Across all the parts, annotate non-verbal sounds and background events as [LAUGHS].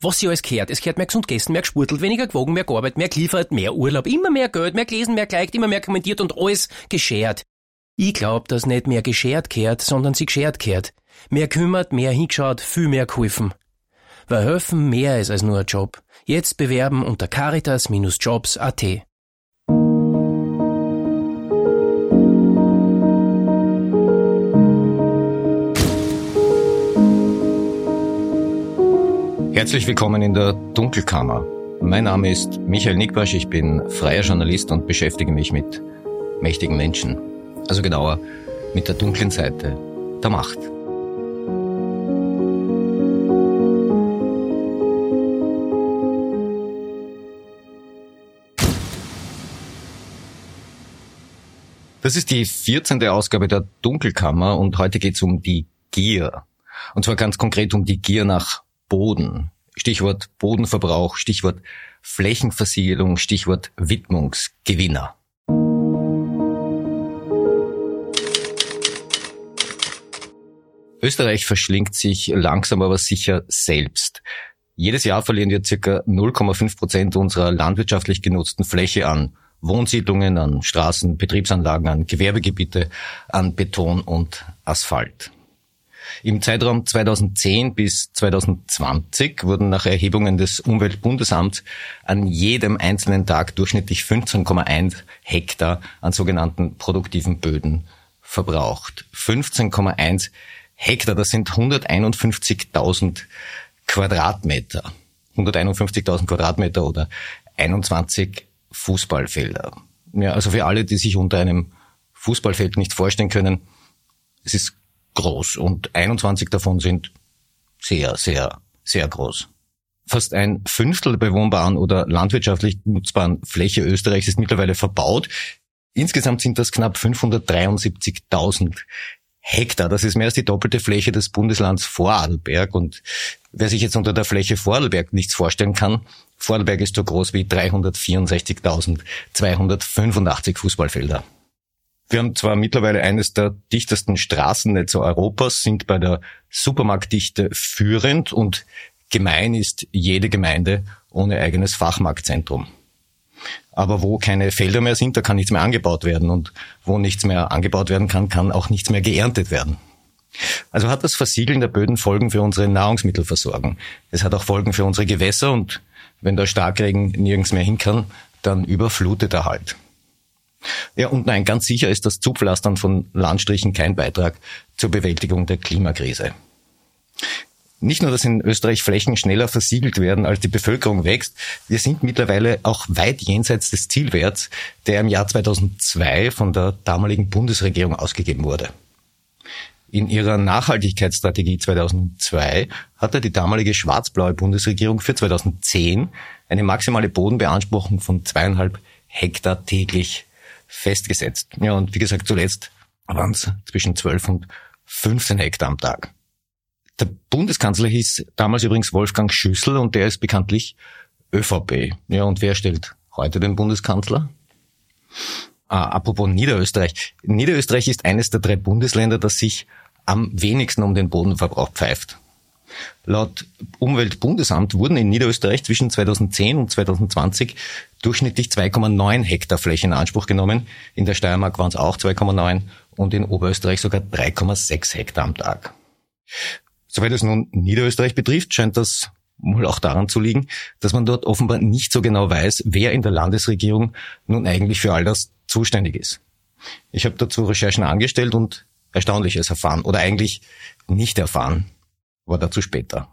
was sie alles gehört. Es gehört mehr gesund gegessen, mehr gespurtelt, weniger gewogen, mehr gearbeitet, mehr geliefert, mehr Urlaub, immer mehr Geld, mehr gelesen, mehr geliked, immer mehr kommentiert und alles geschert. Ich glaub, dass nicht mehr geschert kehrt, sondern sie geschert kehrt. Mehr kümmert, mehr hingeschaut, viel mehr geholfen. Weil helfen mehr ist als nur ein Job. Jetzt bewerben unter caritas-jobs.at. Herzlich willkommen in der Dunkelkammer. Mein Name ist Michael Nickbasch, ich bin freier Journalist und beschäftige mich mit mächtigen Menschen. Also genauer mit der dunklen Seite der Macht. Das ist die 14. Ausgabe der Dunkelkammer und heute geht es um die Gier. Und zwar ganz konkret um die Gier nach Boden. Stichwort Bodenverbrauch, Stichwort Flächenversiegelung, Stichwort Widmungsgewinner. Österreich verschlingt sich langsam aber sicher selbst. Jedes Jahr verlieren wir circa 0,5 Prozent unserer landwirtschaftlich genutzten Fläche an Wohnsiedlungen, an Straßen, Betriebsanlagen, an Gewerbegebiete, an Beton und Asphalt. Im Zeitraum 2010 bis 2020 wurden nach Erhebungen des Umweltbundesamts an jedem einzelnen Tag durchschnittlich 15,1 Hektar an sogenannten produktiven Böden verbraucht. 15,1 Hektar, das sind 151.000 Quadratmeter. 151.000 Quadratmeter oder 21 Fußballfelder. Ja, also für alle, die sich unter einem Fußballfeld nicht vorstellen können, es ist groß und 21 davon sind sehr, sehr, sehr groß. Fast ein Fünftel der bewohnbaren oder landwirtschaftlich nutzbaren Fläche Österreichs ist mittlerweile verbaut. Insgesamt sind das knapp 573.000 Hektar. Das ist mehr als die doppelte Fläche des Bundeslands Vorarlberg. Und wer sich jetzt unter der Fläche Vorarlberg nichts vorstellen kann, Vorarlberg ist so groß wie 364.285 Fußballfelder. Wir haben zwar mittlerweile eines der dichtesten Straßennetze Europas, sind bei der Supermarktdichte führend und gemein ist jede Gemeinde ohne eigenes Fachmarktzentrum. Aber wo keine Felder mehr sind, da kann nichts mehr angebaut werden und wo nichts mehr angebaut werden kann, kann auch nichts mehr geerntet werden. Also hat das Versiegeln der Böden Folgen für unsere Nahrungsmittelversorgung. Es hat auch Folgen für unsere Gewässer und wenn der Starkregen nirgends mehr hin kann, dann überflutet er halt. Ja, und nein, ganz sicher ist das Zupflastern von Landstrichen kein Beitrag zur Bewältigung der Klimakrise. Nicht nur, dass in Österreich Flächen schneller versiegelt werden, als die Bevölkerung wächst, wir sind mittlerweile auch weit jenseits des Zielwerts, der im Jahr 2002 von der damaligen Bundesregierung ausgegeben wurde. In ihrer Nachhaltigkeitsstrategie 2002 hatte die damalige schwarz-blaue Bundesregierung für 2010 eine maximale Bodenbeanspruchung von zweieinhalb Hektar täglich festgesetzt. Ja, und wie gesagt, zuletzt waren es zwischen 12 und 15 Hektar am Tag. Der Bundeskanzler hieß damals übrigens Wolfgang Schüssel und der ist bekanntlich ÖVP. Ja, und wer stellt heute den Bundeskanzler? Ah, apropos Niederösterreich. Niederösterreich ist eines der drei Bundesländer, das sich am wenigsten um den Bodenverbrauch pfeift. Laut Umweltbundesamt wurden in Niederösterreich zwischen 2010 und 2020 durchschnittlich 2,9 Hektar Fläche in Anspruch genommen. In der Steiermark waren es auch 2,9 und in Oberösterreich sogar 3,6 Hektar am Tag. Soweit es nun Niederösterreich betrifft, scheint das wohl auch daran zu liegen, dass man dort offenbar nicht so genau weiß, wer in der Landesregierung nun eigentlich für all das zuständig ist. Ich habe dazu Recherchen angestellt und Erstaunliches erfahren oder eigentlich nicht erfahren aber dazu später.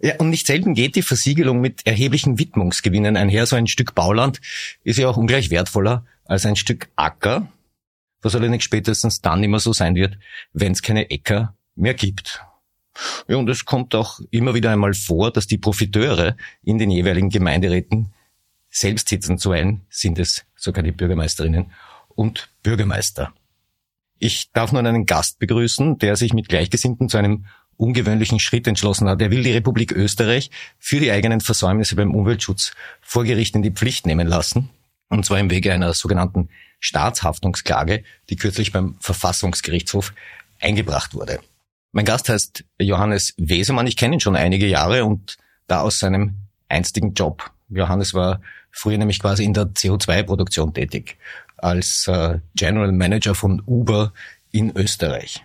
Ja, und nicht selten geht die Versiegelung mit erheblichen Widmungsgewinnen einher. So ein Stück Bauland ist ja auch ungleich wertvoller als ein Stück Acker, was allerdings spätestens dann immer so sein wird, wenn es keine Äcker mehr gibt. Ja, und es kommt auch immer wieder einmal vor, dass die Profiteure in den jeweiligen Gemeinderäten selbst sitzen. Zuweilen sind es sogar die Bürgermeisterinnen und Bürgermeister. Ich darf nun einen Gast begrüßen, der sich mit Gleichgesinnten zu einem ungewöhnlichen Schritt entschlossen hat. Er will die Republik Österreich für die eigenen Versäumnisse beim Umweltschutz vor Gericht in die Pflicht nehmen lassen. Und zwar im Wege einer sogenannten Staatshaftungsklage, die kürzlich beim Verfassungsgerichtshof eingebracht wurde. Mein Gast heißt Johannes Wesemann. Ich kenne ihn schon einige Jahre und da aus seinem einstigen Job. Johannes war früher nämlich quasi in der CO2-Produktion tätig, als äh, General Manager von Uber in Österreich.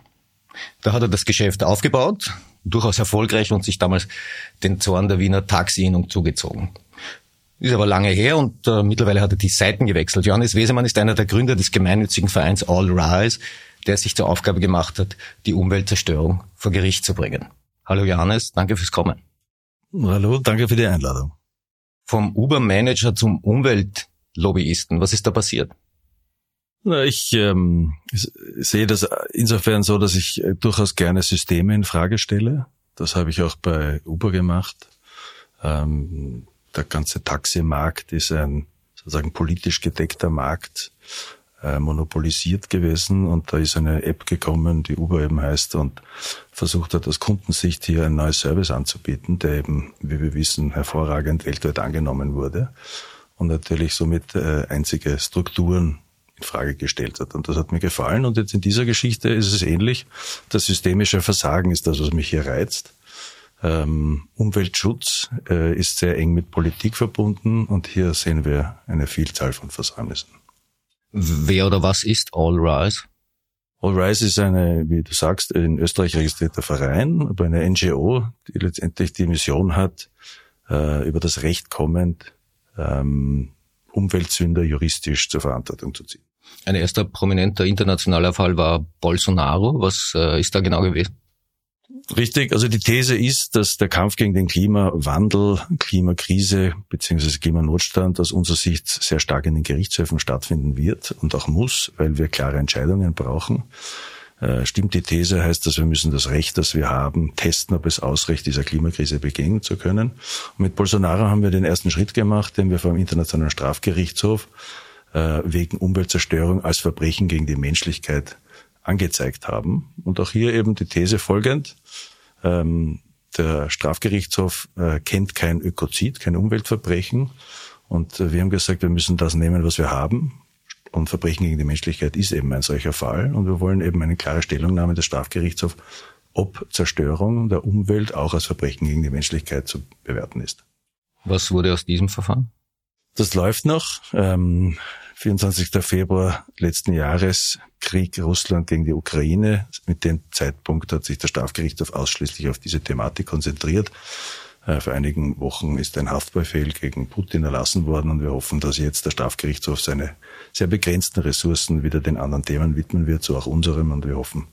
Da hat er das Geschäft aufgebaut, durchaus erfolgreich und sich damals den Zorn der Wiener Taxiinnung zugezogen. Ist aber lange her und äh, mittlerweile hat er die Seiten gewechselt. Johannes Wesemann ist einer der Gründer des gemeinnützigen Vereins All Rise, der sich zur Aufgabe gemacht hat, die Umweltzerstörung vor Gericht zu bringen. Hallo Johannes, danke fürs Kommen. Hallo, danke für die Einladung. Vom Uber-Manager zum Umweltlobbyisten, was ist da passiert? Ich ähm, sehe das insofern so, dass ich äh, durchaus gerne Systeme in Frage stelle. Das habe ich auch bei Uber gemacht. Ähm, der ganze Taximarkt ist ein sozusagen politisch gedeckter Markt, äh, monopolisiert gewesen und da ist eine App gekommen, die Uber eben heißt und versucht hat aus Kundensicht hier ein neues Service anzubieten, der eben, wie wir wissen, hervorragend weltweit angenommen wurde und natürlich somit äh, einzige Strukturen in Frage gestellt hat. Und das hat mir gefallen. Und jetzt in dieser Geschichte ist es ähnlich. Das systemische Versagen ist das, was mich hier reizt. Ähm, Umweltschutz äh, ist sehr eng mit Politik verbunden und hier sehen wir eine Vielzahl von Versäumnissen. Wer oder was ist All Rise? All Rise ist eine, wie du sagst, in Österreich registrierter Verein, aber eine NGO, die letztendlich die Mission hat, äh, über das Recht kommend ähm, Umweltsünder juristisch zur Verantwortung zu ziehen. Ein erster prominenter internationaler Fall war Bolsonaro. Was äh, ist da genau gewesen? Richtig, also die These ist, dass der Kampf gegen den Klimawandel, Klimakrise bzw. Klimanotstand aus unserer Sicht sehr stark in den Gerichtshöfen stattfinden wird und auch muss, weil wir klare Entscheidungen brauchen. Äh, stimmt die These, heißt das, wir müssen das Recht, das wir haben, testen, ob es ausreicht, dieser Klimakrise begegnen zu können. Und mit Bolsonaro haben wir den ersten Schritt gemacht, den wir vom Internationalen Strafgerichtshof wegen Umweltzerstörung als Verbrechen gegen die Menschlichkeit angezeigt haben. Und auch hier eben die These folgend. Ähm, der Strafgerichtshof äh, kennt kein Ökozid, kein Umweltverbrechen. Und äh, wir haben gesagt, wir müssen das nehmen, was wir haben. Und Verbrechen gegen die Menschlichkeit ist eben ein solcher Fall. Und wir wollen eben eine klare Stellungnahme des Strafgerichtshofs, ob Zerstörung der Umwelt auch als Verbrechen gegen die Menschlichkeit zu bewerten ist. Was wurde aus diesem Verfahren? Das läuft noch. Ähm, 24. Februar letzten Jahres Krieg Russland gegen die Ukraine. Mit dem Zeitpunkt hat sich der Strafgerichtshof ausschließlich auf diese Thematik konzentriert. Äh, vor einigen Wochen ist ein Haftbefehl gegen Putin erlassen worden und wir hoffen, dass jetzt der Strafgerichtshof seine sehr begrenzten Ressourcen wieder den anderen Themen widmen wird, so auch unserem und wir hoffen,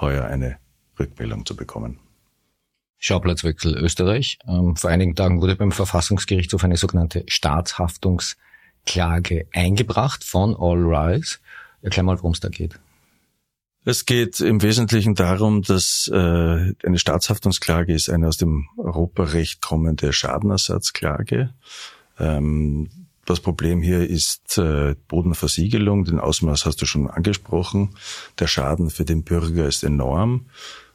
heuer eine Rückmeldung zu bekommen. Schauplatzwechsel Österreich. Ähm, vor einigen Tagen wurde beim Verfassungsgerichtshof eine sogenannte Staatshaftungs Klage eingebracht von All Rise. Erklär mal, worum es da geht. Es geht im Wesentlichen darum, dass äh, eine Staatshaftungsklage ist eine aus dem Europarecht kommende Schadenersatzklage. Ähm, das Problem hier ist äh, Bodenversiegelung. Den Ausmaß hast du schon angesprochen. Der Schaden für den Bürger ist enorm.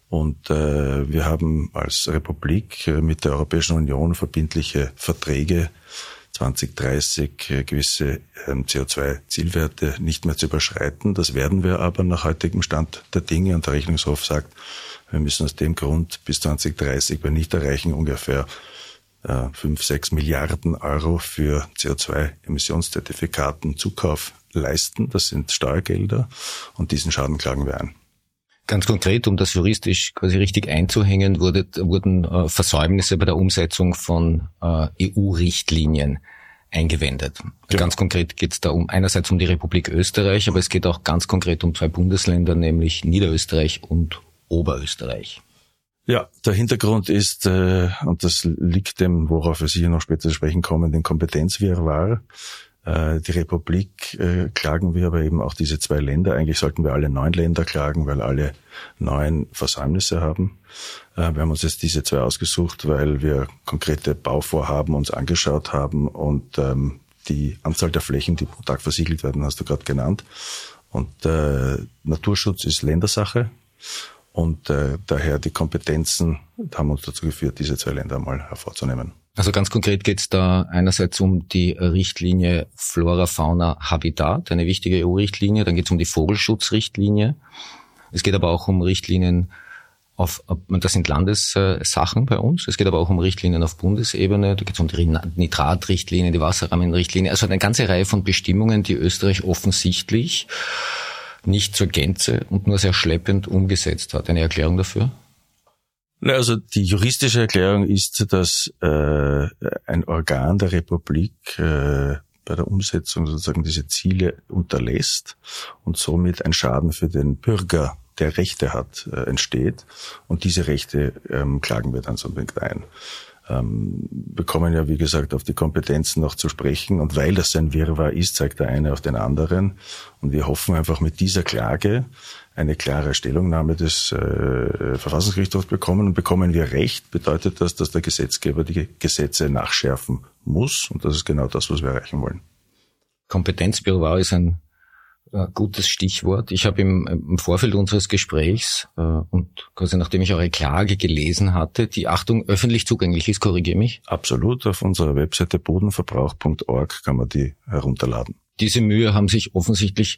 Und äh, wir haben als Republik äh, mit der Europäischen Union verbindliche Verträge 2030 äh, gewisse ähm, CO2-Zielwerte nicht mehr zu überschreiten. Das werden wir aber nach heutigem Stand der Dinge und der Rechnungshof sagt, wir müssen aus dem Grund bis 2030 bei Nichterreichen ungefähr äh, 5, 6 Milliarden Euro für CO2-Emissionszertifikaten Zukauf leisten. Das sind Steuergelder und diesen Schaden klagen wir ein. Ganz konkret, um das juristisch quasi richtig einzuhängen, wurde, wurden äh, Versäumnisse bei der Umsetzung von äh, EU-Richtlinien eingewendet. Genau. Ganz konkret geht es da um einerseits um die Republik Österreich, aber es geht auch ganz konkret um zwei Bundesländer, nämlich Niederösterreich und Oberösterreich. Ja, der Hintergrund ist, äh, und das liegt dem, worauf wir sicher noch später zu sprechen kommen, den Kompetenzwirrwarr. Äh, die Republik äh, klagen wir, aber eben auch diese zwei Länder. Eigentlich sollten wir alle neun Länder klagen, weil alle neun Versäumnisse haben. Äh, wir haben uns jetzt diese zwei ausgesucht, weil wir konkrete Bauvorhaben uns angeschaut haben und ähm, die Anzahl der Flächen, die pro Tag versiegelt werden, hast du gerade genannt. Und Naturschutz ist Ländersache und daher die Kompetenzen haben uns dazu geführt, diese zwei Länder mal hervorzunehmen. Also ganz konkret geht es da einerseits um die Richtlinie Flora, Fauna, Habitat, eine wichtige EU-Richtlinie. Dann geht es um die Vogelschutzrichtlinie. Es geht aber auch um Richtlinien auf, das sind Landessachen bei uns. Es geht aber auch um Richtlinien auf Bundesebene. Da geht es um die Nitratrichtlinie, die Wasserrahmenrichtlinie. Also eine ganze Reihe von Bestimmungen, die Österreich offensichtlich nicht zur Gänze und nur sehr schleppend umgesetzt hat. Eine Erklärung dafür? Also die juristische Erklärung ist, dass äh, ein Organ der Republik äh, bei der Umsetzung sozusagen diese Ziele unterlässt und somit ein Schaden für den Bürger, der Rechte hat, äh, entsteht. Und diese Rechte ähm, klagen wir dann somit ein ähm, bekommen ja, wie gesagt, auf die Kompetenzen noch zu sprechen. Und weil das ein Wirrwarr ist, zeigt der eine auf den anderen. Und wir hoffen einfach mit dieser Klage eine klare Stellungnahme des äh, Verfassungsgerichtshofs bekommen. Und bekommen wir Recht, bedeutet das, dass der Gesetzgeber die Gesetze nachschärfen muss. Und das ist genau das, was wir erreichen wollen. Kompetenzwirrwarr ist ein äh, gutes Stichwort. Ich habe im, im, Vorfeld unseres Gesprächs äh, und quasi nachdem ich eure Klage gelesen hatte, die Achtung öffentlich zugänglich ist, korrigiere mich. Absolut, auf unserer Webseite bodenverbrauch.org kann man die herunterladen. Diese Mühe haben sich offensichtlich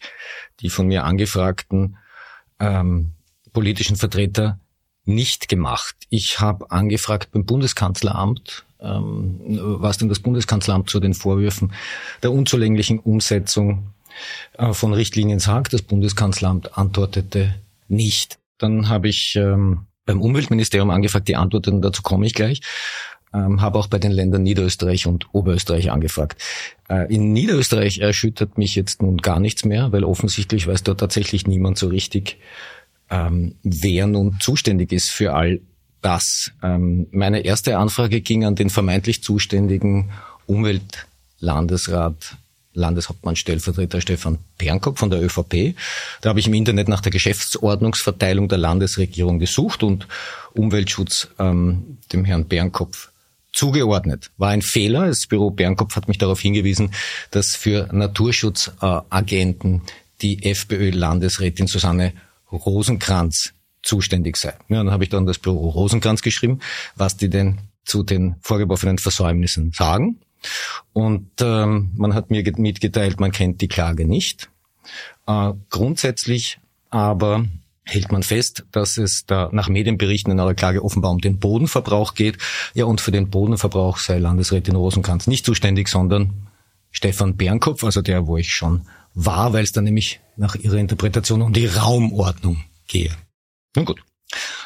die von mir angefragten ähm, politischen Vertreter nicht gemacht. Ich habe angefragt beim Bundeskanzleramt, ähm, was denn das Bundeskanzleramt zu den Vorwürfen der unzulänglichen Umsetzung von Richtlinien sagt. Das Bundeskanzleramt antwortete nicht. Dann habe ich ähm, beim Umweltministerium angefragt, die Antworten dazu komme ich gleich. Ähm, habe auch bei den Ländern Niederösterreich und Oberösterreich angefragt. Äh, in Niederösterreich erschüttert mich jetzt nun gar nichts mehr, weil offensichtlich weiß dort tatsächlich niemand so richtig, ähm, wer nun zuständig ist für all das. Ähm, meine erste Anfrage ging an den vermeintlich zuständigen Umweltlandesrat Landeshauptmann Stellvertreter Stefan Pernkopf von der ÖVP. Da habe ich im Internet nach der Geschäftsordnungsverteilung der Landesregierung gesucht und Umweltschutz ähm, dem Herrn Bernkopf zugeordnet. War ein Fehler. Das Büro Bernkopf hat mich darauf hingewiesen, dass für Naturschutzagenten die FPÖ-Landesrätin Susanne Rosenkranz zuständig sei. Ja, dann habe ich dann das Büro Rosenkranz geschrieben, was die denn zu den vorgeworfenen Versäumnissen sagen. Und ähm, man hat mir mitgeteilt, man kennt die Klage nicht. Äh, grundsätzlich aber hält man fest, dass es da nach Medienberichten in einer Klage offenbar um den Bodenverbrauch geht. Ja, und für den Bodenverbrauch sei Landesrätin Rosenkranz nicht zuständig, sondern Stefan Bernkopf, also der, wo ich schon war, weil es dann nämlich nach ihrer Interpretation um die Raumordnung gehe. Nun gut.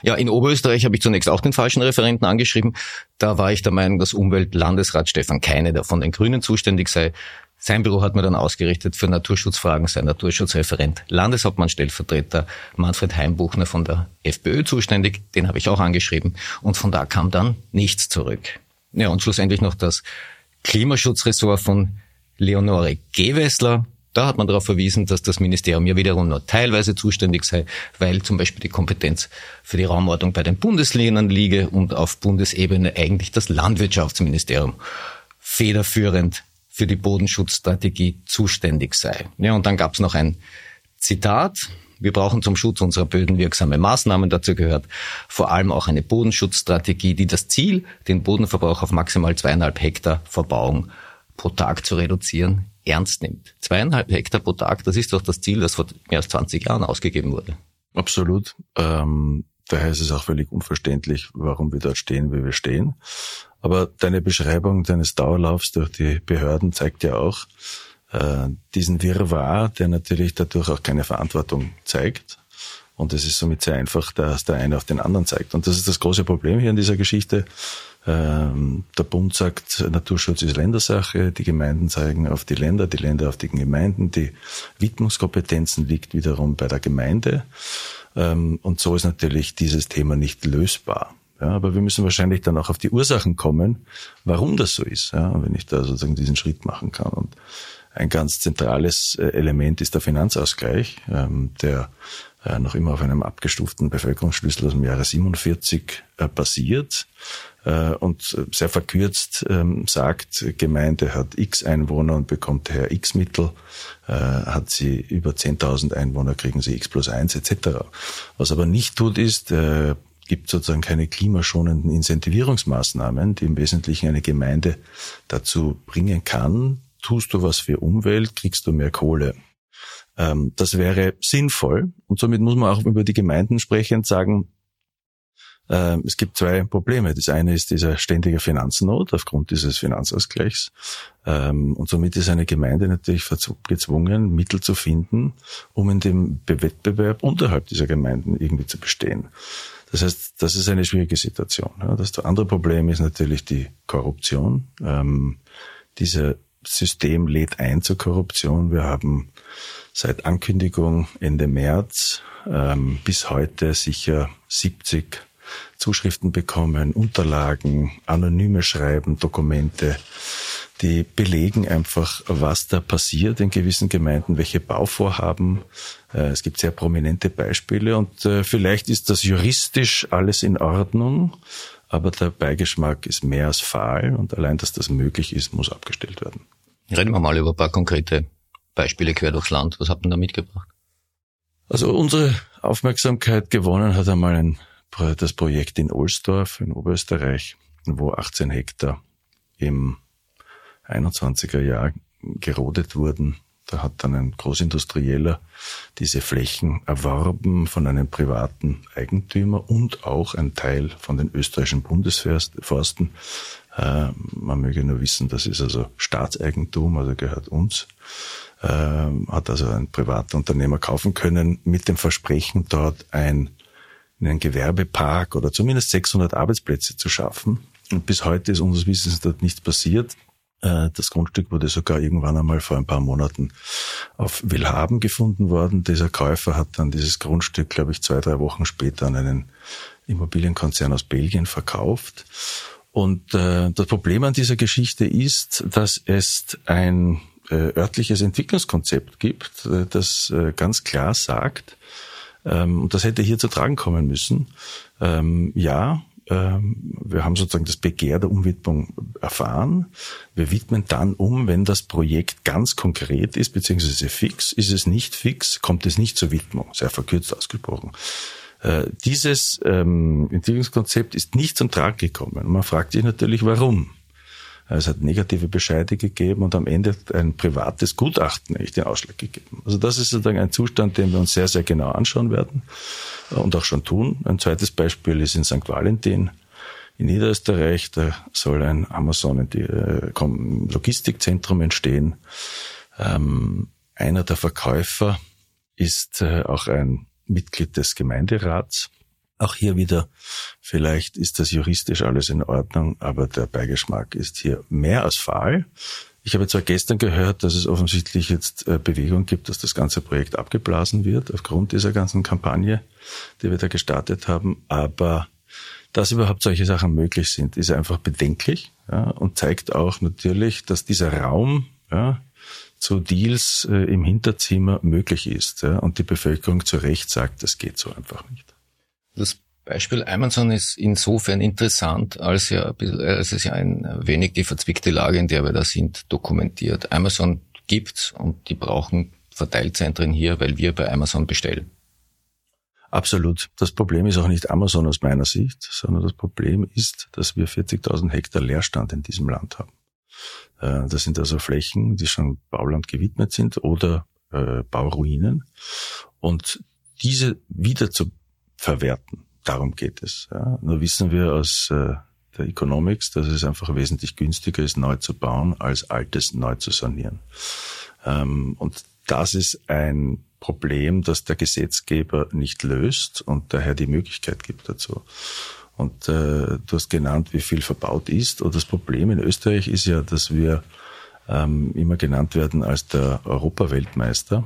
Ja, in Oberösterreich habe ich zunächst auch den falschen Referenten angeschrieben. Da war ich der Meinung, dass Umweltlandesrat Stefan Keine, der von den Grünen zuständig sei, sein Büro hat mir dann ausgerichtet für Naturschutzfragen, sein Naturschutzreferent, Landeshauptmann Stellvertreter Manfred Heimbuchner von der FPÖ zuständig, den habe ich auch angeschrieben und von da kam dann nichts zurück. Ja, und schlussendlich noch das Klimaschutzressort von Leonore Gewessler, da hat man darauf verwiesen, dass das Ministerium ja wiederum nur teilweise zuständig sei, weil zum Beispiel die Kompetenz für die Raumordnung bei den Bundesländern liege und auf Bundesebene eigentlich das Landwirtschaftsministerium federführend für die Bodenschutzstrategie zuständig sei. Ja, und dann gab es noch ein Zitat. Wir brauchen zum Schutz unserer Böden wirksame Maßnahmen. Dazu gehört vor allem auch eine Bodenschutzstrategie, die das Ziel, den Bodenverbrauch auf maximal zweieinhalb Hektar Verbauung pro Tag zu reduzieren, ernst nimmt. Zweieinhalb Hektar pro Tag, das ist doch das Ziel, das vor mehr als 20 Jahren ausgegeben wurde. Absolut. Ähm, daher ist es auch völlig unverständlich, warum wir dort stehen, wie wir stehen. Aber deine Beschreibung deines Dauerlaufs durch die Behörden zeigt ja auch äh, diesen Wirrwarr, der natürlich dadurch auch keine Verantwortung zeigt. Und es ist somit sehr einfach, dass der eine auf den anderen zeigt. Und das ist das große Problem hier in dieser Geschichte. Ähm, der Bund sagt, Naturschutz ist Ländersache, die Gemeinden zeigen auf die Länder, die Länder auf die Gemeinden, die Widmungskompetenzen liegt wiederum bei der Gemeinde. Ähm, und so ist natürlich dieses Thema nicht lösbar. Ja, aber wir müssen wahrscheinlich dann auch auf die Ursachen kommen, warum das so ist, ja, wenn ich da sozusagen diesen Schritt machen kann. Und ein ganz zentrales äh, Element ist der Finanzausgleich, ähm, der äh, noch immer auf einem abgestuften Bevölkerungsschlüssel aus dem Jahre 47 äh, basiert äh, und sehr verkürzt ähm, sagt, Gemeinde hat x Einwohner und bekommt daher x Mittel, äh, hat sie über 10.000 Einwohner, kriegen sie x plus eins etc. Was aber nicht tut, ist, äh, gibt sozusagen keine klimaschonenden Incentivierungsmaßnahmen, die im Wesentlichen eine Gemeinde dazu bringen kann, tust du was für Umwelt, kriegst du mehr Kohle. Ähm, das wäre sinnvoll und somit muss man auch über die Gemeinden sprechend sagen, Ähm, es gibt zwei Probleme. Das eine ist dieser ständige Finanznot aufgrund dieses Finanzausgleichs. Ähm, und somit ist eine Gemeinde natürlich gezwungen, Mittel zu finden, um in dem Wettbewerb unterhalb dieser Gemeinden irgendwie zu bestehen. Das heißt, das ist eine schwierige Situation. Das andere Problem ist natürlich die Korruption. Ähm, dieses System lädt ein zur Korruption. Wir haben seit Ankündigung Ende März bis heute sicher 70 Zuschriften bekommen, Unterlagen, anonyme Schreiben, Dokumente, die belegen einfach, was da passiert in gewissen Gemeinden, welche Bauvorhaben. Äh, es gibt sehr prominente Beispiele und äh, vielleicht ist das juristisch alles in Ordnung, aber der Beigeschmack ist mehr als fahl und allein, dass das möglich ist, muss abgestellt werden. Reden wir mal über ein paar konkrete Beispiele quer durchs Land. Was habt ihr da mitgebracht? Also unsere Aufmerksamkeit gewonnen hat einmal ein das Projekt in Ohlsdorf in Oberösterreich, wo 18 Hektar im 21er Jahr gerodet wurden. Da hat dann ein Großindustrieller diese Flächen erworben von einem privaten Eigentümer und auch ein Teil von den österreichischen Bundesforsten. Äh, man möge nur wissen, das ist also Staatseigentum, also gehört uns. Äh, hat also ein privater Unternehmer kaufen können mit dem Versprechen, dort ein in einen Gewerbepark oder zumindest 600 Arbeitsplätze zu schaffen. Und bis heute ist unseres Wissens dort nichts passiert. Äh, das Grundstück wurde sogar irgendwann einmal vor ein paar Monaten auf Willhaben gefunden worden. Dieser Käufer hat dann dieses Grundstück, glaube ich, zwei, drei Wochen später an einen Immobilienkonzern aus Belgien verkauft. Und äh, das Problem an dieser Geschichte ist, dass es ein örtliches Entwicklungskonzept gibt, äh, das äh, ganz klar sagt, ähm, und das hätte hier zu tragen kommen müssen. Ähm, ja, ähm, wir haben sozusagen das Begehr der Umwidmung erfahren. Wir widmen dann um, wenn das Projekt ganz konkret ist, beziehungsweise fix. Ist es nicht fix, kommt es nicht zur Widmung, sehr verkürzt ausgesprochen. Äh, dieses Entwicklungskonzept ist nicht zum Trag gekommen. Man fragt sich natürlich, warum. Es hat negative Bescheide gegeben und am Ende ein privates Gutachten echt den Ausschlag gegeben. Also das ist sozusagen ein Zustand, den wir uns sehr, sehr genau anschauen werden und auch schon tun. Ein zweites Beispiel ist in St. Valentin in Niederösterreich. Da soll ein Amazon äh, entstehen. Ähm, einer der Verkäufer ist äh, auch ein Mitglied des Gemeinderats auch hier wieder, vielleicht ist das juristisch alles in Ordnung, aber der Beigeschmack ist hier mehr als fahl. Ich habe zwar gestern gehört, dass es offensichtlich jetzt äh, Bewegung gibt, dass das ganze Projekt abgeblasen wird aufgrund dieser ganzen Kampagne, die wir da gestartet haben, aber dass überhaupt solche Sachen möglich sind, ist einfach bedenklich ja, und zeigt auch natürlich, dass dieser Raum ja, zu Deals äh, im Hinterzimmer möglich ist ja, und die Bevölkerung zu Recht sagt, das geht so einfach nicht. Das Beispiel Amazon ist insofern interessant, als, ja, als es ja ein wenig die verzwickte Lage, in der wir da sind, dokumentiert. Amazon gibt's und die brauchen Verteilzentren hier, weil wir bei Amazon bestellen. Absolut. Das Problem ist auch nicht Amazon aus meiner Sicht, sondern das Problem ist, dass wir 40.000 Hektar Leerstand in diesem Land haben. Äh, das sind also Flächen, die schon Bauland gewidmet sind oder äh, Bauruinen. Und diese wieder zu verwerten. Darum geht es. Ja. Nur wissen wir aus äh, der Economics, dass es einfach wesentlich günstiger ist, neu zu bauen, als altes neu zu sanieren. Ähm, und das ist ein Problem, das der Gesetzgeber nicht löst und daher die Möglichkeit gibt dazu. Und äh, du hast genannt, wie viel verbaut ist. Und das Problem in Österreich ist ja, dass wir ähm, immer genannt werden als der Europaweltmeister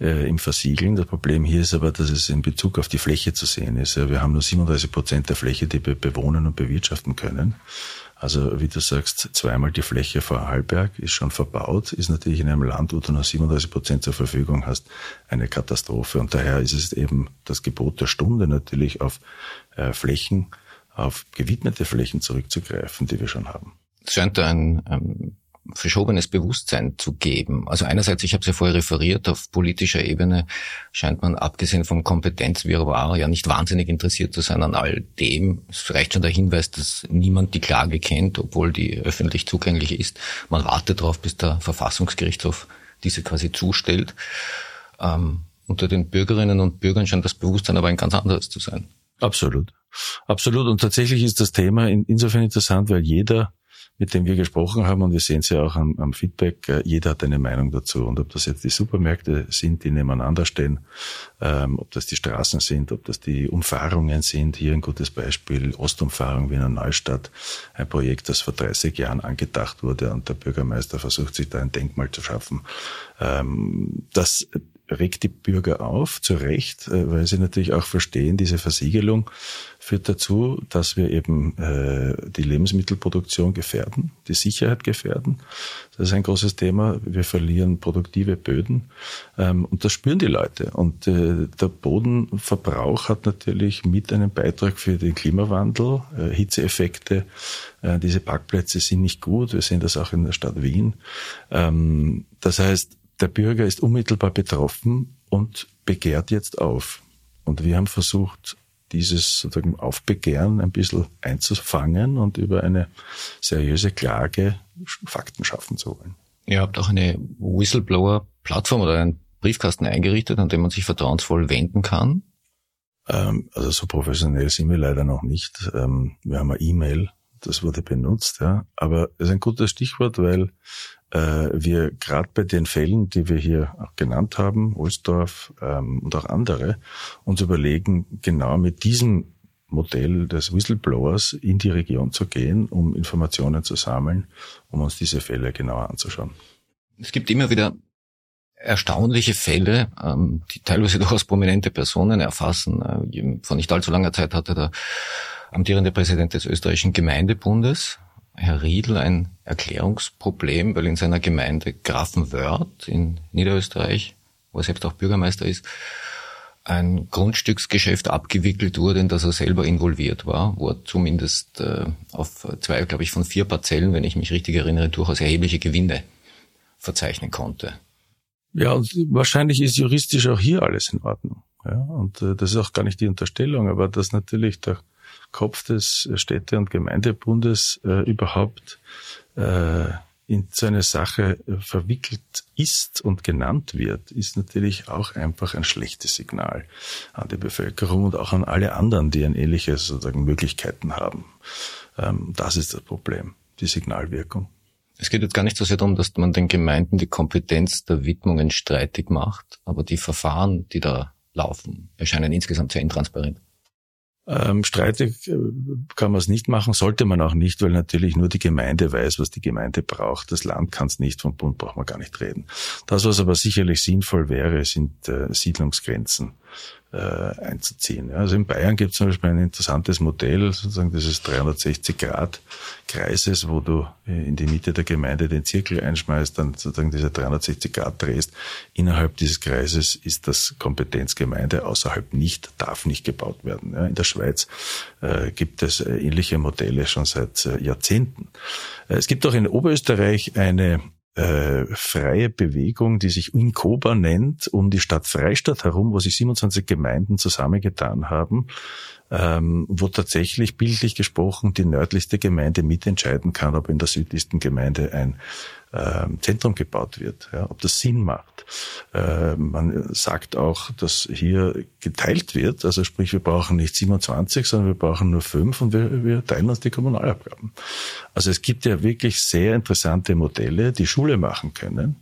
äh, im Versiegeln. Das Problem hier ist aber, dass es in Bezug auf die Fläche zu sehen ist. Wir haben nur 37 Prozent der Fläche, die wir bewohnen und bewirtschaften können. Also wie du sagst, zweimal die Fläche vor Hallberg ist schon verbaut, ist natürlich in einem Land, wo du nur 37 Prozent zur Verfügung hast, eine Katastrophe. Und daher ist es eben das Gebot der Stunde natürlich auf äh, Flächen, auf gewidmete Flächen zurückzugreifen, die wir schon haben. Es scheint ein, ein verschobenes Bewusstsein zu geben. Also einerseits, ich habe es ja vorher referiert, auf politischer Ebene scheint man abgesehen vom Kompetenzwirrwarr ja nicht wahnsinnig interessiert zu sein an all dem. Es reicht schon der Hinweis, dass niemand die Klage kennt, obwohl die öffentlich zugänglich ist. Man wartet darauf, bis der Verfassungsgerichtshof diese quasi zustellt. Ähm, unter den Bürgerinnen und Bürgern scheint das Bewusstsein aber ein ganz anderes zu sein. Absolut. Absolut. Und tatsächlich ist das Thema insofern interessant, weil jeder mit dem wir gesprochen haben, und wir sehen es ja auch am, am Feedback, äh, jeder hat eine Meinung dazu. Und ob das jetzt die Supermärkte sind, die nebeneinander stehen, ähm, ob das die Straßen sind, ob das die Umfahrungen sind, hier ein gutes Beispiel, Ostumfahrung Wiener Neustadt, ein Projekt, das vor 30 Jahren angedacht wurde und der Bürgermeister versucht sich da ein Denkmal zu schaffen. Ähm, das regt die Bürger auf, zu Recht, äh, weil sie natürlich auch verstehen, diese Versiegelung führt dazu, dass wir eben äh, die Lebensmittelproduktion gefährden, die Sicherheit gefährden. Das ist ein großes Thema. Wir verlieren produktive Böden ähm, und das spüren die Leute. Und äh, der Bodenverbrauch hat natürlich mit einem Beitrag für den Klimawandel, äh, Hitzeeffekte. Äh, diese Parkplätze sind nicht gut. Wir sehen das auch in der Stadt Wien. Ähm, das heißt, der Bürger ist unmittelbar betroffen und begehrt jetzt auf. Und wir haben versucht, dieses sozusagen Aufbegehren ein bisschen einzufangen und über eine seriöse Klage Fakten schaffen zu wollen. Ihr habt auch eine Whistleblower-Plattform oder einen Briefkasten eingerichtet, an dem man sich vertrauensvoll wenden kann. Ähm, also so professionell sind wir leider noch nicht. Ähm, wir haben eine E-Mail, das wurde benutzt, ja. Aber es ist ein gutes Stichwort, weil wir gerade bei den Fällen, die wir hier auch genannt haben, Ohlsdorf ähm, und auch andere, uns überlegen, genau mit diesem Modell des Whistleblowers in die Region zu gehen, um Informationen zu sammeln, um uns diese Fälle genauer anzuschauen. Es gibt immer wieder erstaunliche Fälle, ähm, die teilweise [LAUGHS] durchaus prominente Personen erfassen. Äh, vor nicht allzu langer Zeit hatte der amtierende Präsident des österreichischen Gemeindebundes Herr Riedl ein Erklärungsproblem, weil in seiner Gemeinde Grafenwörth in Niederösterreich, wo er selbst auch Bürgermeister ist, ein Grundstücksgeschäft abgewickelt wurde, in das er selber involviert war, wo er zumindest äh, auf zwei, glaube ich, von vier Parzellen, wenn ich mich richtig erinnere, durchaus erhebliche Gewinne verzeichnen konnte. Ja, und wahrscheinlich ist juristisch auch hier alles in Ordnung. Ja, und äh, das ist auch gar nicht die Unterstellung, aber dass natürlich der Kopf des Städte- und Gemeindebundes äh, überhaupt äh, in so eine Sache äh, verwickelt ist und genannt wird, ist natürlich auch einfach ein schlechtes Signal an die Bevölkerung und auch an alle anderen, die ein ähnliches sozusagen Möglichkeiten haben. Ähm, das ist das Problem, die Signalwirkung. Es geht jetzt gar nicht so sehr darum, dass man den Gemeinden die Kompetenz der Widmungen streitig macht, aber die Verfahren, die da laufen, erscheinen insgesamt sehr intransparent. Ähm, streitig äh, kann man es nicht machen, sollte man auch nicht, weil natürlich nur die Gemeinde weiß, was die Gemeinde braucht. Das Land kann es nicht, vom Bund braucht man gar nicht reden. Das, was aber sicherlich sinnvoll wäre, sind äh, Siedlungsgrenzen äh, einzuziehen. Also in Bayern gibt es zum Beispiel ein interessantes Modell, sozusagen dieses 360-Grad-Kreises, wo du in die Mitte der Gemeinde den Zirkel einschmeißt, dann sozusagen diese 360 Grad drehst. Innerhalb dieses Kreises ist das Kompetenzgemeinde, außerhalb nicht, darf nicht gebaut werden. Ja, in der Schweiz äh, gibt es äh, ähnliche Modelle schon seit äh, Jahrzehnten. Äh, es gibt auch in Oberösterreich eine äh, freie Bewegung, die sich Inkoba nennt, um die Stadt Freistadt herum, wo sich 27 Gemeinden zusammengetan haben, ähm, wo tatsächlich bildlich gesprochen die nördlichste Gemeinde mitentscheiden kann, ob in der südlichsten Gemeinde ein ähm, Zentrum gebaut wird, ja, ob das Sinn macht. Äh, man sagt auch, dass hier geteilt wird, also sprich, wir brauchen nicht 27, sondern wir brauchen nur fünf und wir, wir teilen uns die Kommunalabgaben. Also es gibt ja wirklich sehr interessante Modelle, die Schule machen können.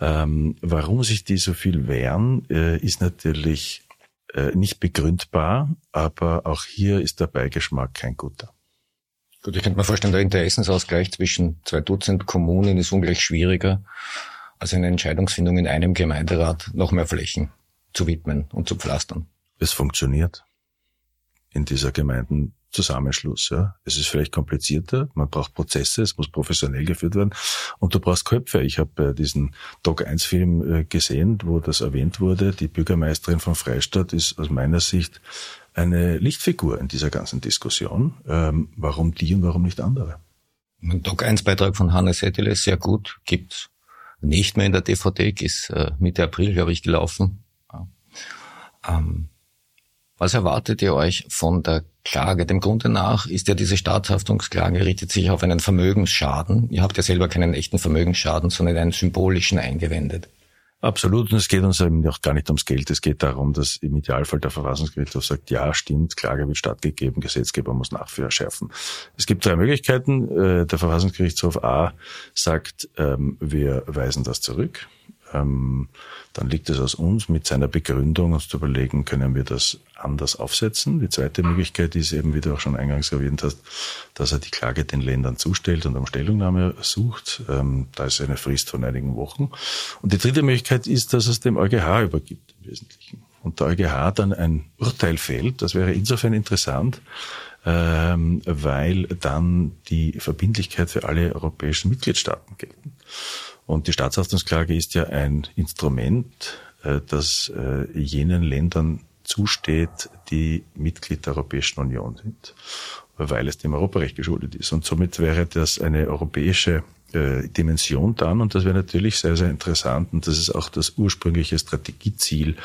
Ähm, warum sich die so viel wehren, äh, ist natürlich äh, nicht begründbar, aber auch hier ist der Beigeschmack kein guter. Gut, ich könnte mir vorstellen, der Interessensausgleich zwischen zwei Dutzend Kommunen ist ungleich schwieriger, als eine Entscheidungsfindung in einem Gemeinderat noch mehr Flächen zu widmen und zu pflastern. Es funktioniert in dieser Gemeinden Zusammenschluss. Ja. Es ist vielleicht komplizierter, man braucht Prozesse, es muss professionell geführt werden und du brauchst Köpfe. Ich habe äh, diesen Doc 1 Film äh, gesehen, wo das erwähnt wurde. Die Bürgermeisterin von Freistadt ist aus meiner Sicht eine Lichtfigur in dieser ganzen Diskussion. Ähm, warum die und warum nicht andere? Ein Doc 1 Beitrag von Hannes Ettele ist sehr gut, gibt's nicht mehr in der DVD, ist äh, Mitte April, glaube ich, gelaufen. Ähm, was erwartet ihr euch von der Klage? Dem Grunde nach ist ja diese Staatshaftungsklage richtet sich auf einen Vermögensschaden. Ihr habt ja selber keinen echten Vermögensschaden, sondern einen symbolischen eingewendet. Absolut. Und es geht uns eben auch gar nicht ums Geld. Es geht darum, dass im Idealfall der Verfassungsgerichtshof sagt, ja, stimmt, Klage wird stattgegeben, Gesetzgeber muss nachschärfen. Es gibt drei Möglichkeiten. Äh, der Verfassungsgerichtshof A sagt, ähm, wir weisen das zurück. Ähm, dann liegt es aus uns, mit seiner Begründung uns zu überlegen, können wir das anders aufsetzen. Die zweite Möglichkeit ist eben, wie du auch schon eingangs erwähnt hast, dass er die Klage den Ländern zustellt und um Stellungnahme sucht. Ähm, da ist eine Frist von einigen Wochen. Und die dritte Möglichkeit ist, dass es dem EuGH übergibt im Wesentlichen. Und der EuGH dann ein Urteil fällt. Das wäre insofern interessant, ähm, weil dann die Verbindlichkeit für alle europäischen Mitgliedstaaten gelten. Und die Staatshaftungsklage ist ja ein Instrument, äh, das äh, jenen Ländern zusteht, die Mitglied der Europäischen Union sind, weil es dem Europarecht geschuldet ist. Und somit wäre das eine europäische äh, Dimension dann und das wäre natürlich sehr, sehr interessant und das ist auch das ursprüngliche Strategieziel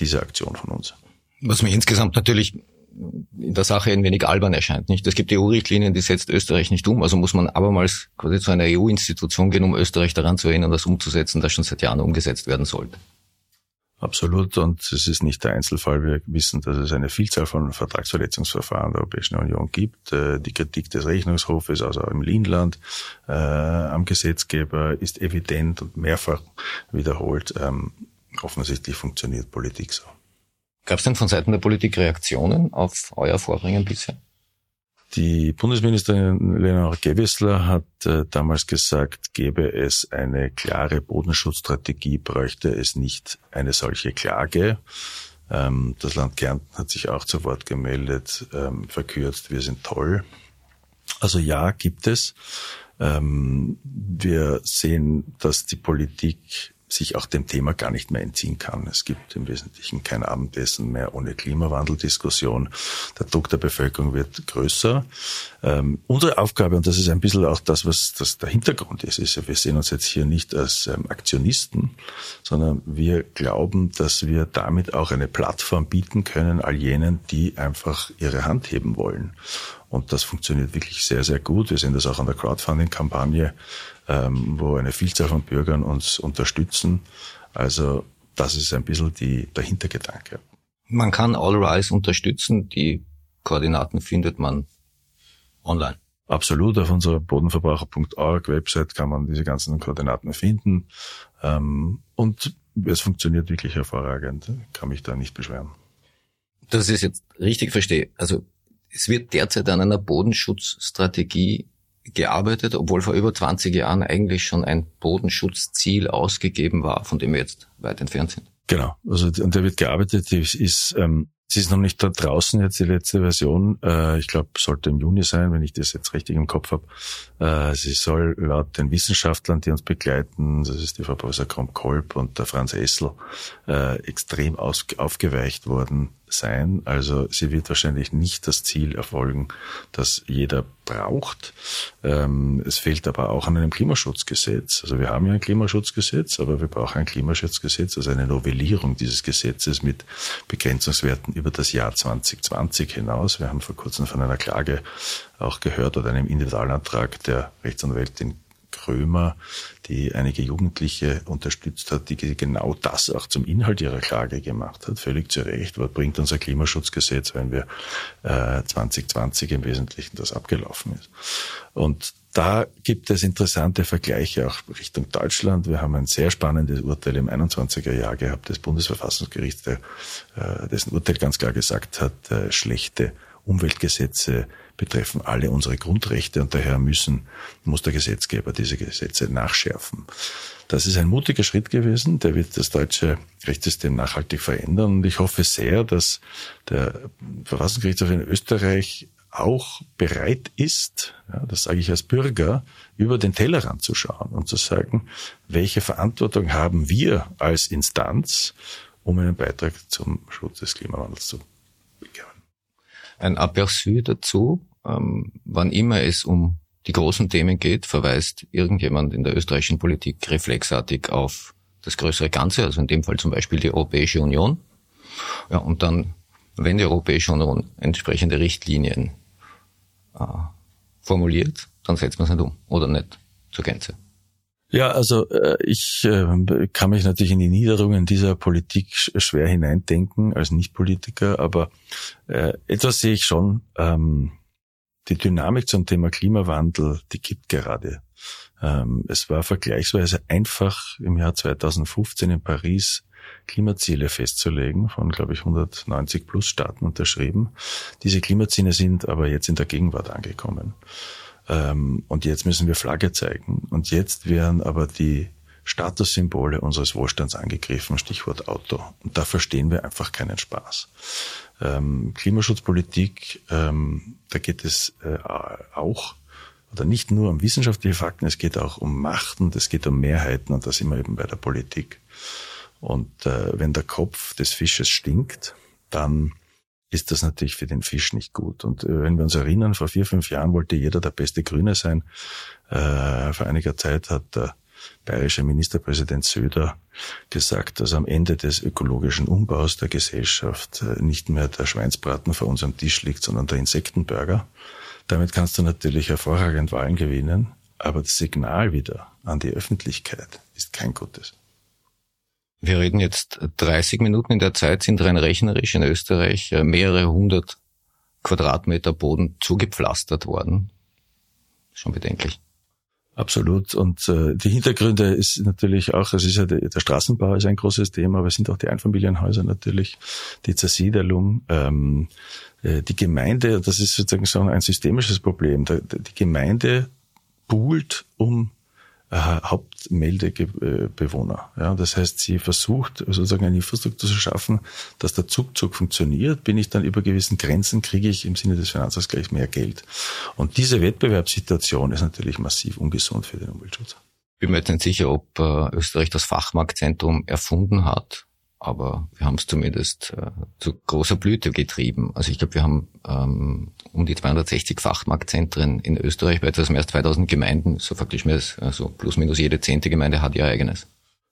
dieser Aktion von uns. Was mir insgesamt natürlich in der Sache ein wenig albern erscheint. Nicht? Es gibt EU-Richtlinien, die setzt Österreich nicht um. Also muss man abermals quasi zu einer EU-Institution gehen, um Österreich daran zu erinnern, das umzusetzen, das schon seit Jahren umgesetzt werden sollte. Absolut. Und es ist nicht der Einzelfall. Wir wissen, dass es eine Vielzahl von Vertragsverletzungsverfahren der Europäischen Union gibt. Äh, die Kritik des Rechnungshofes, also im Inland, äh, am Gesetzgeber ist evident und mehrfach wiederholt. Ähm, offensichtlich funktioniert Politik so. Gab es denn von Seiten der Politik Reaktionen auf euer Vorbringen bisher? Die Bundesministerin Leonore Gewessler hat äh, damals gesagt, gäbe es eine klare Bodenschutzstrategie, bräuchte es nicht eine solche Klage. Ähm, das Land Kärnten hat sich auch zu Wort gemeldet, ähm, verkürzt, wir sind toll. Also ja, gibt es. Ähm, wir sehen, dass die Politik sich auch dem Thema gar nicht mehr entziehen kann. Es gibt im Wesentlichen kein Abendessen mehr ohne Klimawandeldiskussion. Der Druck der Bevölkerung wird größer. Ähm, unsere Aufgabe, und das ist ein bisschen auch das, was das der Hintergrund ist, ist, wir sehen uns jetzt hier nicht als ähm, Aktionisten, sondern wir glauben, dass wir damit auch eine Plattform bieten können, all jenen, die einfach ihre Hand heben wollen. Und das funktioniert wirklich sehr, sehr gut. Wir sehen das auch an der Crowdfunding-Kampagne ähm, wo eine Vielzahl von Bürgern uns unterstützen. Also das ist ein bisschen die, der Hintergedanke. Man kann All Rise unterstützen. Die Koordinaten findet man online. Absolut, auf unserer bodenverbraucher.org Website kann man diese ganzen Koordinaten finden. Ähm, und es funktioniert wirklich hervorragend. Kann mich da nicht beschweren. Dass ich es jetzt richtig verstehe. Also es wird derzeit an einer Bodenschutzstrategie gearbeitet, obwohl vor über 20 Jahren eigentlich schon ein Bodenschutzziel ausgegeben war, von dem wir jetzt weit entfernt sind. Genau, also und der wird gearbeitet, ist, ist ähm, Sie ist noch nicht da draußen jetzt die letzte Version. Äh, ich glaube, sollte im Juni sein, wenn ich das jetzt richtig im Kopf habe. Äh, sie soll laut den Wissenschaftlern, die uns begleiten, das ist die Frau Professor Krom-Kolb und der Franz Essel, äh, extrem aufgeweicht worden sein. Also sie wird wahrscheinlich nicht das Ziel erfolgen, das jeder braucht. Ähm, es fehlt aber auch an einem Klimaschutzgesetz. Also wir haben ja ein Klimaschutzgesetz, aber wir brauchen ein Klimaschutzgesetz, also eine Novellierung dieses Gesetzes mit Begrenzungswerten über das Jahr 2020 hinaus. Wir haben vor kurzem von einer Klage auch gehört oder einem Individualantrag der Rechtsanwältin Krömer, die einige Jugendliche unterstützt hat, die genau das auch zum Inhalt ihrer Klage gemacht hat. Völlig zu Recht. Was bringt unser Klimaschutzgesetz, wenn wir äh, 2020 im Wesentlichen das abgelaufen ist? Und da gibt es interessante Vergleiche auch Richtung Deutschland. Wir haben ein sehr spannendes Urteil im 21er Jahr gehabt des Bundesverfassungsgerichts, der, äh, dessen Urteil ganz klar gesagt hat, äh, schlechte Umweltgesetze betreffen alle unsere Grundrechte und daher müssen, muss der Gesetzgeber diese Gesetze nachschärfen. Das ist ein mutiger Schritt gewesen, der wird das deutsche Rechtssystem nachhaltig verändern und ich hoffe sehr, dass der Verfassungsgerichtshof in Österreich auch bereit ist, ja, das sage ich als Bürger, über den Tellerrand zu schauen und zu sagen, welche Verantwortung haben wir als Instanz, um einen Beitrag zum Schutz des Klimawandels zu. Ein Aperçu dazu, ähm, wann immer es um die großen Themen geht, verweist irgendjemand in der österreichischen Politik reflexartig auf das größere Ganze, also in dem Fall zum Beispiel die Europäische Union. Ja, und dann, wenn die Europäische Union entsprechende Richtlinien äh, formuliert, dann setzt man es nicht um oder nicht zur Gänze. Ja, also äh, ich äh, kann mich natürlich in die Niederungen dieser Politik schwer hineindenken als Nichtpolitiker, aber äh, etwas sehe ich schon. Ähm, die Dynamik zum Thema Klimawandel, die gibt gerade. Ähm, es war vergleichsweise einfach im Jahr 2015 in Paris Klimaziele festzulegen, von, glaube ich, 190 plus Staaten unterschrieben. Diese Klimaziele sind aber jetzt in der Gegenwart angekommen. Ähm, und jetzt müssen wir Flagge zeigen. Und jetzt werden aber die Statussymbole unseres Wohlstands angegriffen, Stichwort Auto. Und da verstehen wir einfach keinen Spaß. Ähm, Klimaschutzpolitik, ähm, da geht es äh, auch oder nicht nur um wissenschaftliche Fakten, es geht auch um Macht und es geht um Mehrheiten und da sind wir eben bei der Politik. Und äh, wenn der Kopf des Fisches stinkt, dann ist das natürlich für den Fisch nicht gut. Und äh, wenn wir uns erinnern, vor vier, fünf Jahren wollte jeder der beste Grüne sein. Äh, vor einiger Zeit hat der bayerische Ministerpräsident Söder gesagt, dass am Ende des ökologischen Umbaus der Gesellschaft äh, nicht mehr der Schweinsbraten vor unserem Tisch liegt, sondern der Insektenburger. Damit kannst du natürlich hervorragend Wahlen gewinnen, aber das Signal wieder an die Öffentlichkeit ist kein gutes. Wir reden jetzt 30 Minuten. In der Zeit sind rein rechnerisch in Österreich äh, mehrere hundert Quadratmeter Boden zugepflastert worden. Schon bedenklich. Absolut. Und äh, die Hintergründe ist natürlich auch, es ist ja der, der, Straßenbau ist ein großes Thema, aber es sind auch die Einfamilienhäuser natürlich, die Zersiedelung, ähm, äh, die Gemeinde, das ist sozusagen so ein systemisches Problem. Die Gemeinde buhlt um äh, Hauptmeldebewohner. Ja, das heißt, sie versucht sozusagen eine Infrastruktur zu schaffen, dass der Zugzug funktioniert. Bin ich dann über gewissen Grenzen, kriege ich im Sinne des Finanzausgleichs mehr Geld. Und diese Wettbewerbssituation ist natürlich massiv ungesund für den Umweltschutz. Ich bin mir jetzt nicht sicher, ob äh, Österreich das Fachmarktzentrum erfunden hat aber wir haben es zumindest äh, zu großer Blüte getrieben. Also ich glaube, wir haben ähm, um die 260 Fachmarktzentren in Österreich bei etwas mehr als 2000 Gemeinden, so faktisch mehr als also plus minus jede zehnte Gemeinde hat ihr eigenes.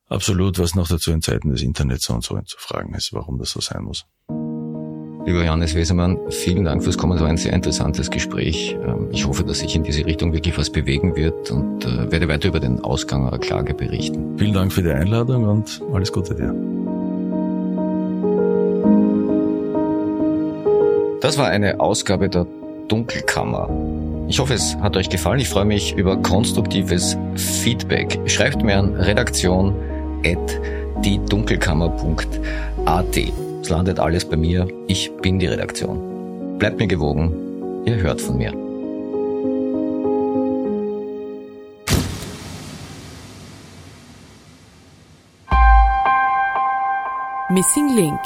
Absolut, was noch dazu in Zeiten des Internets und so zu fragen ist, warum das so sein muss. Lieber Johannes Wesermann, vielen Dank fürs Kommen. Es war ein sehr interessantes Gespräch. Ähm, ich hoffe, dass sich in diese Richtung wirklich was bewegen wird und äh, werde weiter über den Ausgang eurer Klage berichten. Vielen Dank für die Einladung und alles Gute dir. Das war eine Ausgabe der Dunkelkammer. Ich hoffe, es hat euch gefallen. Ich freue mich über konstruktives Feedback. Schreibt mir an redaktion.diedunkelkammer.at. Es landet alles bei mir. Ich bin die Redaktion. Bleibt mir gewogen. Ihr hört von mir. Missing Link